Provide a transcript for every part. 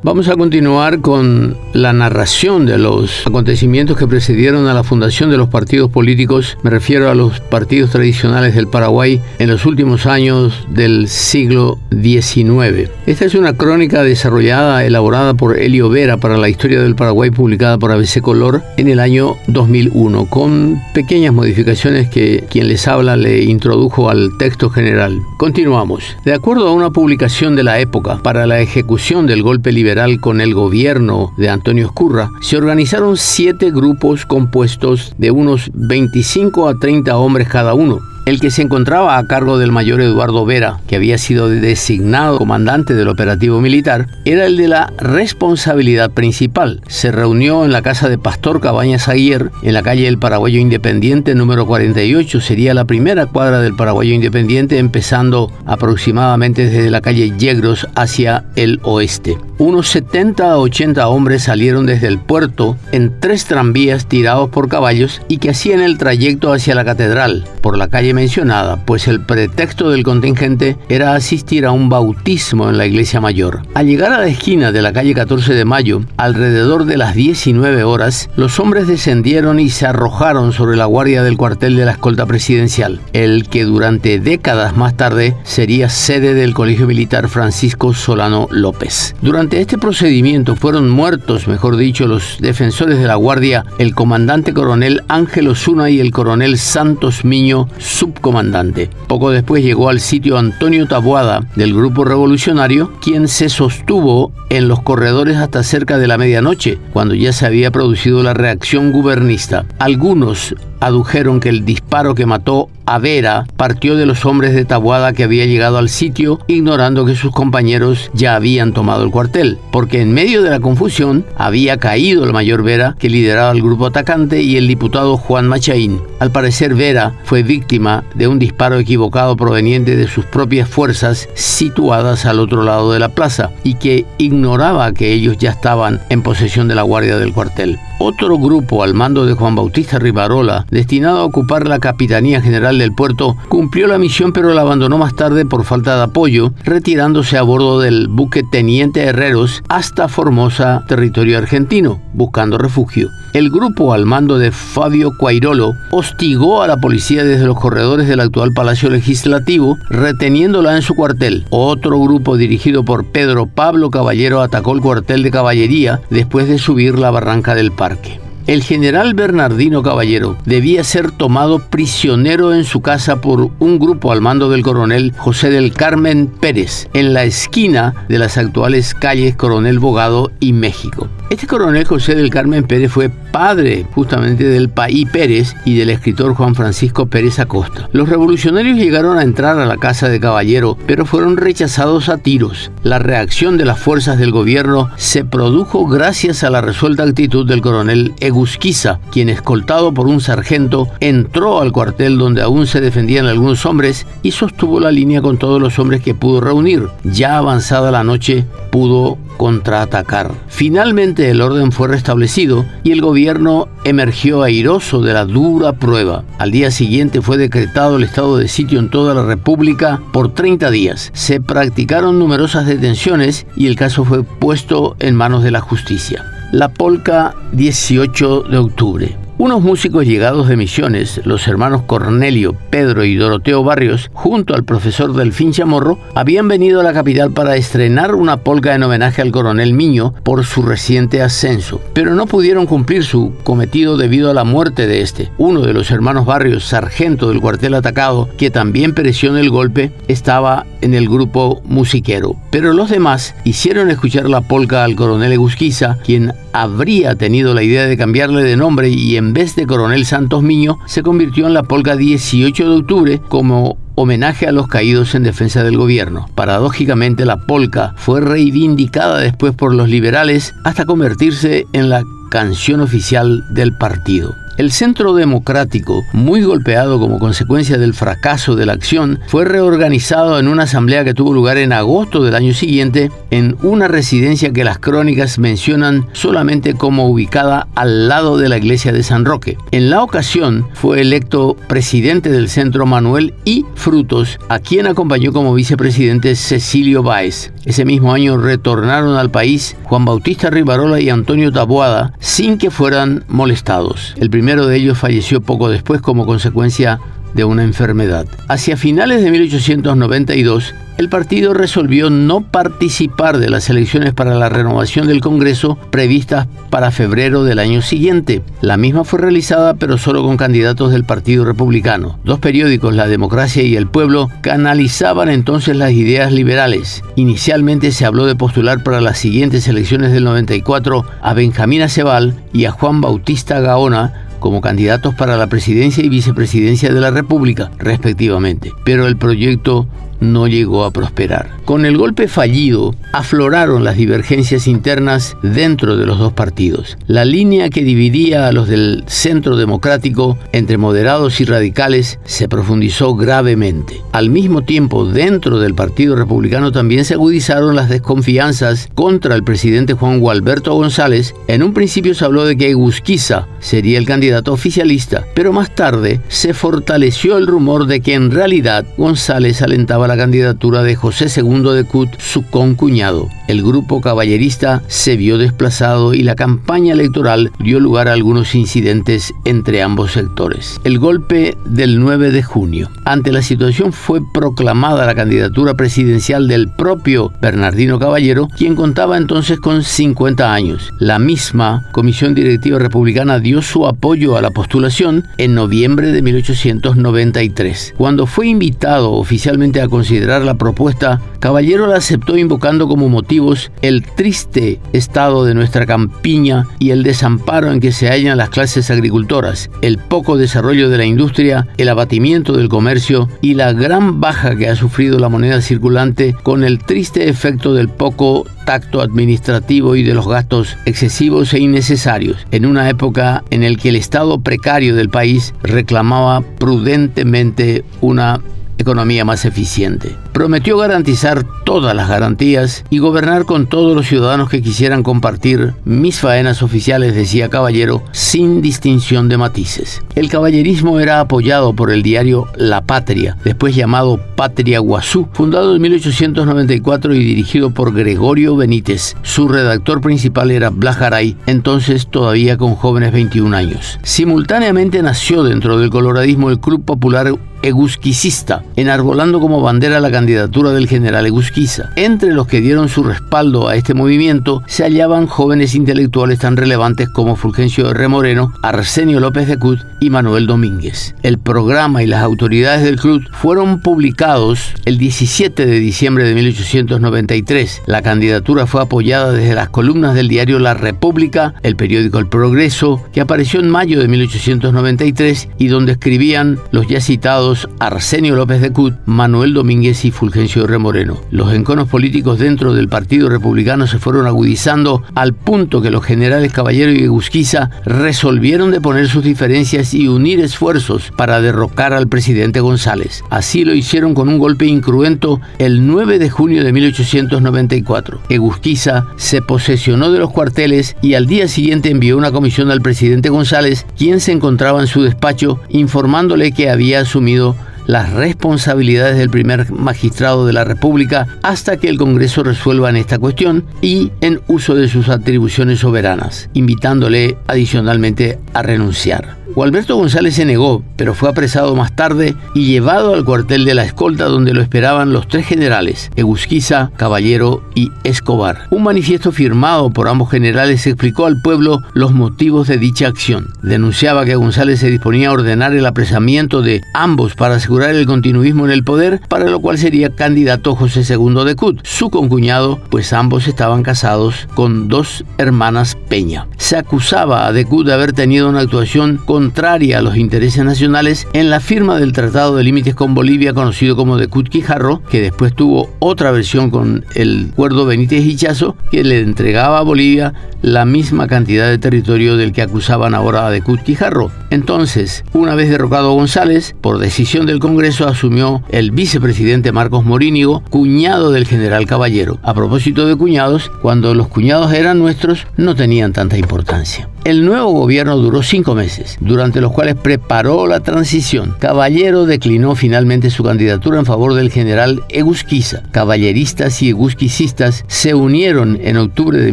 Vamos a continuar con la narración de los acontecimientos que precedieron a la fundación de los partidos políticos. Me refiero a los partidos tradicionales del Paraguay en los últimos años del siglo XIX. Esta es una crónica desarrollada, elaborada por Elio Vera para la historia del Paraguay, publicada por ABC Color en el año 2001, con pequeñas modificaciones que quien les habla le introdujo al texto general. Continuamos. De acuerdo a una publicación de la época, para la ejecución del golpe liberal, con el gobierno de Antonio Escurra, se organizaron siete grupos compuestos de unos 25 a 30 hombres cada uno el que se encontraba a cargo del mayor Eduardo Vera, que había sido designado comandante del operativo militar, era el de la responsabilidad principal. Se reunió en la casa de Pastor Cabañas Aguirre, en la calle del Paraguayo Independiente número 48. Sería la primera cuadra del Paraguayo Independiente, empezando aproximadamente desde la calle Yegros hacia el oeste. Unos 70 a 80 hombres salieron desde el puerto en tres tranvías tirados por caballos y que hacían el trayecto hacia la catedral, por la calle mencionada, pues el pretexto del contingente era asistir a un bautismo en la iglesia mayor. Al llegar a la esquina de la calle 14 de Mayo, alrededor de las 19 horas, los hombres descendieron y se arrojaron sobre la guardia del cuartel de la escolta presidencial, el que durante décadas más tarde sería sede del Colegio Militar Francisco Solano López. Durante este procedimiento fueron muertos, mejor dicho, los defensores de la guardia, el comandante coronel Ángel Osuna y el coronel Santos Miño, subcomandante. Poco después llegó al sitio Antonio Tabuada del grupo revolucionario, quien se sostuvo en los corredores hasta cerca de la medianoche, cuando ya se había producido la reacción gubernista. Algunos adujeron que el disparo que mató a Vera partió de los hombres de Tabuada que había llegado al sitio, ignorando que sus compañeros ya habían tomado el cuartel, porque en medio de la confusión había caído el mayor Vera, que lideraba el grupo atacante, y el diputado Juan Machaín. Al parecer Vera fue víctima de un disparo equivocado proveniente de sus propias fuerzas situadas al otro lado de la plaza, y que ignoraba que ellos ya estaban en posesión de la guardia del cuartel. Otro grupo al mando de Juan Bautista Rivarola, destinado a ocupar la Capitanía General del puerto, cumplió la misión pero la abandonó más tarde por falta de apoyo, retirándose a bordo del buque Teniente Herreros hasta Formosa, territorio argentino, buscando refugio. El grupo al mando de Fabio Cuairolo hostigó a la policía desde los corredores del actual Palacio Legislativo, reteniéndola en su cuartel. Otro grupo dirigido por Pedro Pablo Caballero atacó el cuartel de caballería después de subir la barranca del parque. El general Bernardino Caballero debía ser tomado prisionero en su casa por un grupo al mando del coronel José del Carmen Pérez, en la esquina de las actuales calles Coronel Bogado y México. Este coronel José del Carmen Pérez fue padre justamente del Paí Pérez y del escritor Juan Francisco Pérez Acosta. Los revolucionarios llegaron a entrar a la casa de Caballero, pero fueron rechazados a tiros. La reacción de las fuerzas del gobierno se produjo gracias a la resuelta actitud del coronel Egusquiza, quien escoltado por un sargento entró al cuartel donde aún se defendían algunos hombres y sostuvo la línea con todos los hombres que pudo reunir. Ya avanzada la noche, pudo contraatacar. Finalmente el orden fue restablecido y el gobierno emergió airoso de la dura prueba. Al día siguiente fue decretado el estado de sitio en toda la República por 30 días. Se practicaron numerosas detenciones y el caso fue puesto en manos de la justicia. La polca 18 de octubre. Unos músicos llegados de Misiones, los hermanos Cornelio, Pedro y Doroteo Barrios, junto al profesor Delfín Chamorro, habían venido a la capital para estrenar una polca en homenaje al coronel Miño por su reciente ascenso, pero no pudieron cumplir su cometido debido a la muerte de este. Uno de los hermanos Barrios, sargento del cuartel atacado, que también pereció en el golpe, estaba en el grupo musiquero, pero los demás hicieron escuchar la polca al coronel Egusquiza, quien habría tenido la idea de cambiarle de nombre y en vez de Coronel Santos Miño se convirtió en la polca 18 de octubre como homenaje a los caídos en defensa del gobierno. Paradójicamente la polca fue reivindicada después por los liberales hasta convertirse en la canción oficial del partido. El Centro Democrático, muy golpeado como consecuencia del fracaso de la acción, fue reorganizado en una asamblea que tuvo lugar en agosto del año siguiente en una residencia que las crónicas mencionan solamente como ubicada al lado de la iglesia de San Roque. En la ocasión fue electo presidente del centro Manuel I. Frutos, a quien acompañó como vicepresidente Cecilio Báez. Ese mismo año retornaron al país Juan Bautista Rivarola y Antonio Taboada sin que fueran molestados. El primero de ellos falleció poco después como consecuencia de una enfermedad. Hacia finales de 1892, el partido resolvió no participar de las elecciones para la renovación del Congreso previstas para febrero del año siguiente. La misma fue realizada pero solo con candidatos del Partido Republicano. Dos periódicos, La Democracia y El Pueblo, canalizaban entonces las ideas liberales. Inicialmente se habló de postular para las siguientes elecciones del 94 a Benjamín Acebal y a Juan Bautista Gaona como candidatos para la presidencia y vicepresidencia de la República, respectivamente. Pero el proyecto no llegó a prosperar. Con el golpe fallido, afloraron las divergencias internas dentro de los dos partidos. La línea que dividía a los del centro democrático entre moderados y radicales se profundizó gravemente. Al mismo tiempo, dentro del Partido Republicano también se agudizaron las desconfianzas contra el presidente Juan Gualberto González. En un principio se habló de que Egusquiza sería el candidato oficialista, pero más tarde se fortaleció el rumor de que en realidad González alentaba la candidatura de José II de Cut, su concuñado. El grupo caballerista se vio desplazado y la campaña electoral dio lugar a algunos incidentes entre ambos sectores. El golpe del 9 de junio. Ante la situación fue proclamada la candidatura presidencial del propio Bernardino Caballero, quien contaba entonces con 50 años. La misma Comisión Directiva Republicana dio su apoyo a la postulación en noviembre de 1893. Cuando fue invitado oficialmente a considerar la propuesta, Caballero la aceptó invocando como motivos el triste estado de nuestra campiña y el desamparo en que se hallan las clases agricultoras, el poco desarrollo de la industria, el abatimiento del comercio y la gran baja que ha sufrido la moneda circulante con el triste efecto del poco tacto administrativo y de los gastos excesivos e innecesarios, en una época en la que el estado precario del país reclamaba prudentemente una economía más eficiente. Prometió garantizar todas las garantías y gobernar con todos los ciudadanos que quisieran compartir mis faenas oficiales, decía Caballero, sin distinción de matices. El caballerismo era apoyado por el diario La Patria, después llamado Patria Guazú, fundado en 1894 y dirigido por Gregorio Benítez. Su redactor principal era Blajaray, entonces todavía con jóvenes 21 años. Simultáneamente nació dentro del coloradismo el Club Popular egusquicista, enarbolando como bandera la candidatura del general Egusquiza. Entre los que dieron su respaldo a este movimiento se hallaban jóvenes intelectuales tan relevantes como Fulgencio R. Moreno, Arsenio López de Cut y Manuel Domínguez. El programa y las autoridades del club fueron publicados el 17 de diciembre de 1893. La candidatura fue apoyada desde las columnas del diario La República, el periódico El Progreso, que apareció en mayo de 1893 y donde escribían los ya citados Arsenio López de Cut, Manuel Domínguez y Fulgencio R. Moreno. Los enconos políticos dentro del Partido Republicano se fueron agudizando al punto que los generales Caballero y Egusquiza resolvieron de poner sus diferencias y unir esfuerzos para derrocar al presidente González. Así lo hicieron con un golpe incruento el 9 de junio de 1894. Egusquiza se posesionó de los cuarteles y al día siguiente envió una comisión al presidente González, quien se encontraba en su despacho informándole que había asumido las responsabilidades del primer magistrado de la República hasta que el Congreso resuelva en esta cuestión y en uso de sus atribuciones soberanas, invitándole adicionalmente a renunciar. Gualberto González se negó, pero fue apresado más tarde y llevado al cuartel de la escolta donde lo esperaban los tres generales, Egusquiza, Caballero y Escobar. Un manifiesto firmado por ambos generales explicó al pueblo los motivos de dicha acción. Denunciaba que González se disponía a ordenar el apresamiento de ambos para asegurar el continuismo en el poder, para lo cual sería candidato José II de Cut, su concuñado, pues ambos estaban casados con dos hermanas Peña. Se acusaba a de Cut de haber tenido una actuación con contraria a los intereses nacionales en la firma del Tratado de Límites con Bolivia, conocido como de Cutquijarro, que después tuvo otra versión con el acuerdo Benítez Hichazo, que le entregaba a Bolivia la misma cantidad de territorio del que acusaban ahora a de Cutquijarro. Entonces, una vez derrocado González, por decisión del Congreso asumió el vicepresidente Marcos Morínigo, cuñado del general Caballero. A propósito de cuñados, cuando los cuñados eran nuestros, no tenían tanta importancia. El nuevo gobierno duró cinco meses durante los cuales preparó la transición. Caballero declinó finalmente su candidatura en favor del general Egusquiza. Caballeristas y egusquicistas se unieron en octubre de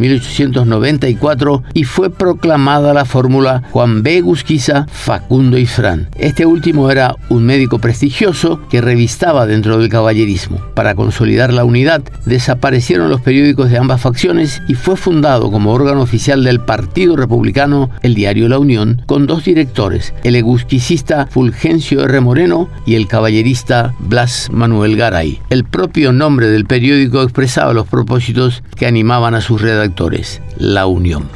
1894 y fue proclamada la fórmula Juan B. Egusquiza, Facundo y Fran. Este último era un médico prestigioso que revistaba dentro del caballerismo. Para consolidar la unidad, desaparecieron los periódicos de ambas facciones y fue fundado como órgano oficial del Partido Republicano el diario La Unión, con dos directores, el egusquicista Fulgencio R. Moreno y el caballerista Blas Manuel Garay. El propio nombre del periódico expresaba los propósitos que animaban a sus redactores, La Unión.